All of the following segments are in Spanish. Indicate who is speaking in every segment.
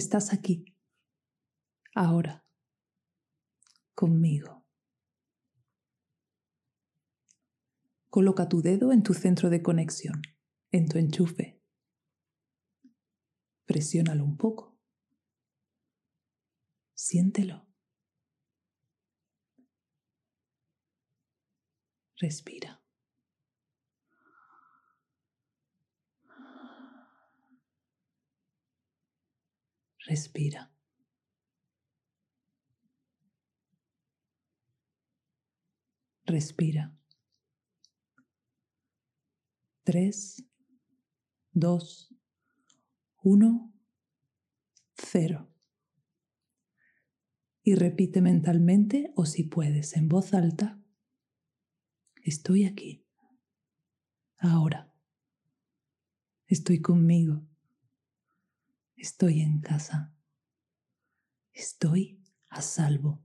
Speaker 1: Estás aquí, ahora, conmigo. Coloca tu dedo en tu centro de conexión, en tu enchufe. Presiónalo un poco. Siéntelo. Respira. Respira. Respira. Tres, dos, uno, cero. Y repite mentalmente o si puedes en voz alta, estoy aquí, ahora, estoy conmigo. Estoy en casa. Estoy a salvo.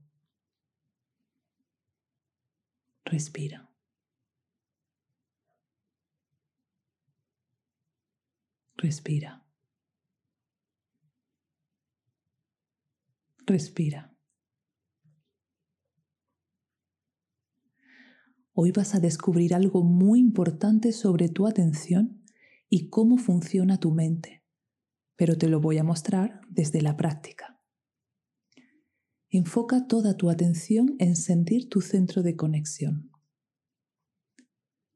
Speaker 1: Respira. Respira. Respira. Hoy vas a descubrir algo muy importante sobre tu atención y cómo funciona tu mente pero te lo voy a mostrar desde la práctica. Enfoca toda tu atención en sentir tu centro de conexión.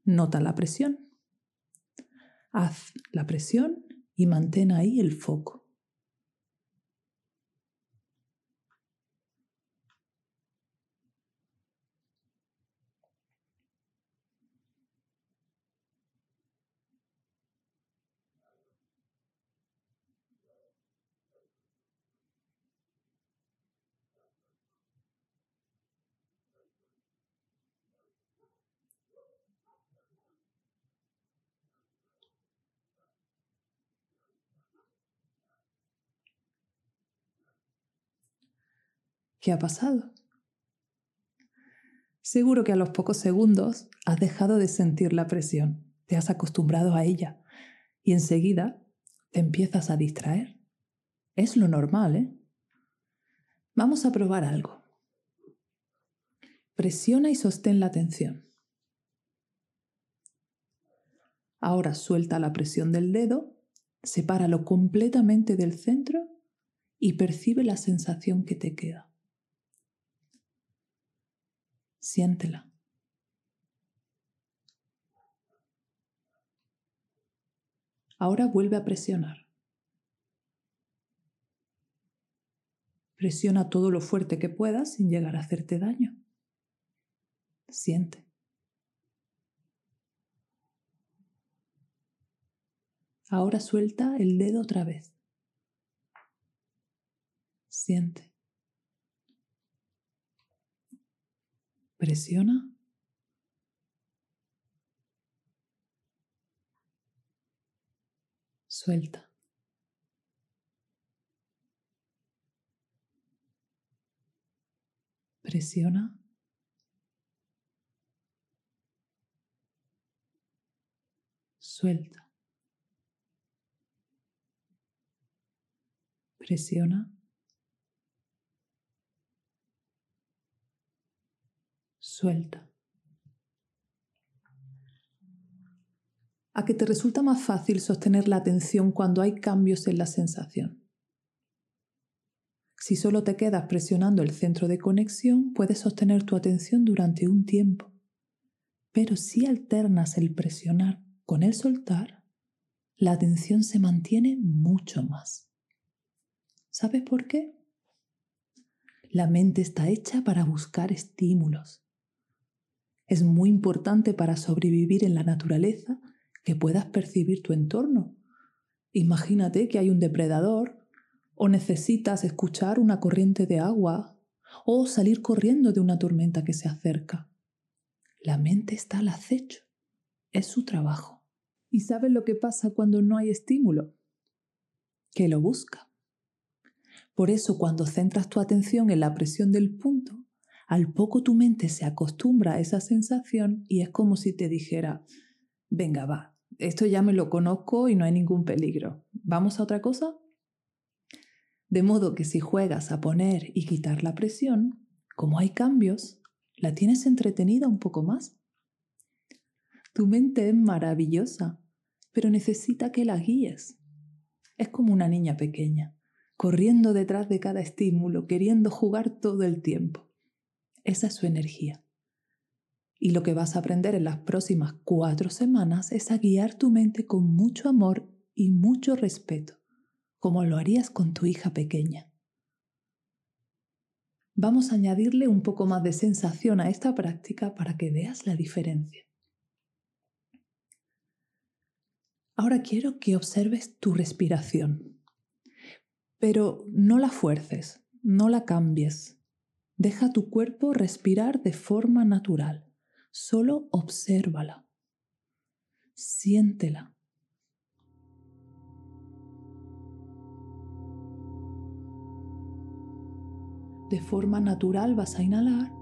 Speaker 1: Nota la presión. Haz la presión y mantén ahí el foco. ¿Qué ha pasado? Seguro que a los pocos segundos has dejado de sentir la presión, te has acostumbrado a ella y enseguida te empiezas a distraer. Es lo normal, ¿eh? Vamos a probar algo. Presiona y sostén la atención. Ahora suelta la presión del dedo, sepáralo completamente del centro y percibe la sensación que te queda. Siéntela. Ahora vuelve a presionar. Presiona todo lo fuerte que puedas sin llegar a hacerte daño. Siente. Ahora suelta el dedo otra vez. Siente. Presiona. Suelta. Presiona. Suelta. Presiona. Suelta. A que te resulta más fácil sostener la atención cuando hay cambios en la sensación. Si solo te quedas presionando el centro de conexión, puedes sostener tu atención durante un tiempo. Pero si alternas el presionar con el soltar, la atención se mantiene mucho más. ¿Sabes por qué? La mente está hecha para buscar estímulos es muy importante para sobrevivir en la naturaleza que puedas percibir tu entorno. Imagínate que hay un depredador o necesitas escuchar una corriente de agua o salir corriendo de una tormenta que se acerca. La mente está al acecho. Es su trabajo. ¿Y sabes lo que pasa cuando no hay estímulo? Que lo busca. Por eso cuando centras tu atención en la presión del punto, al poco tu mente se acostumbra a esa sensación y es como si te dijera, venga, va, esto ya me lo conozco y no hay ningún peligro. ¿Vamos a otra cosa? De modo que si juegas a poner y quitar la presión, como hay cambios, la tienes entretenida un poco más. Tu mente es maravillosa, pero necesita que la guíes. Es como una niña pequeña, corriendo detrás de cada estímulo, queriendo jugar todo el tiempo. Esa es su energía. Y lo que vas a aprender en las próximas cuatro semanas es a guiar tu mente con mucho amor y mucho respeto como lo harías con tu hija pequeña. Vamos a añadirle un poco más de sensación a esta práctica para que veas la diferencia. Ahora quiero que observes tu respiración, pero no la fuerces, no la cambies. Deja tu cuerpo respirar de forma natural, solo obsérvala, siéntela. De forma natural vas a inhalar.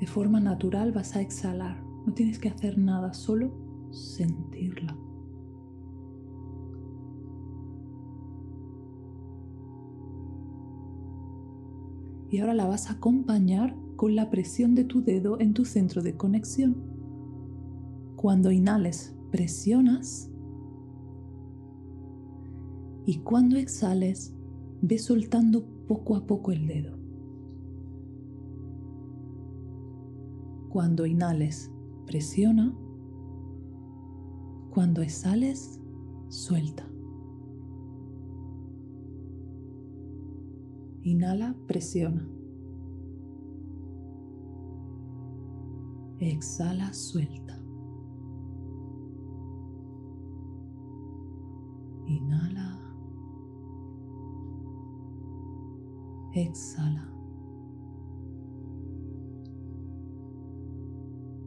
Speaker 1: De forma natural vas a exhalar. No tienes que hacer nada, solo sentirla. Y ahora la vas a acompañar con la presión de tu dedo en tu centro de conexión. Cuando inhales, presionas. Y cuando exhales, ve soltando poco a poco el dedo. Cuando inhales, presiona. Cuando exhales, suelta. Inhala, presiona. Exhala, suelta. Inhala. Exhala.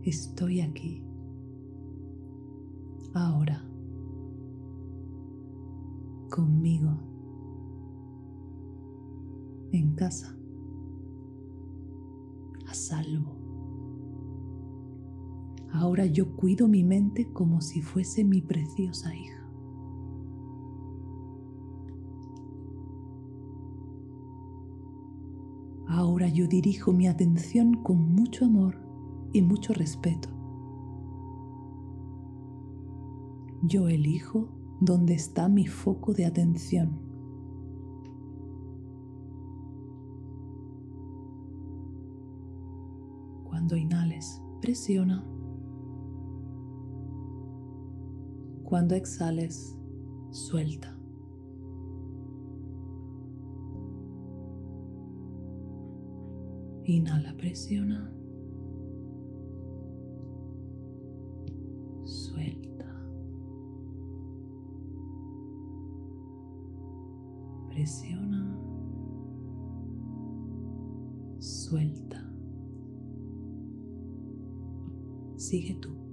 Speaker 1: Estoy aquí. Ahora. Conmigo. En casa. A salvo. Ahora yo cuido mi mente como si fuese mi preciosa hija. Ahora yo dirijo mi atención con mucho amor y mucho respeto. Yo elijo dónde está mi foco de atención. Cuando inhales, presiona. Cuando exhales, suelta. Inhala, presiona. Sigue tú.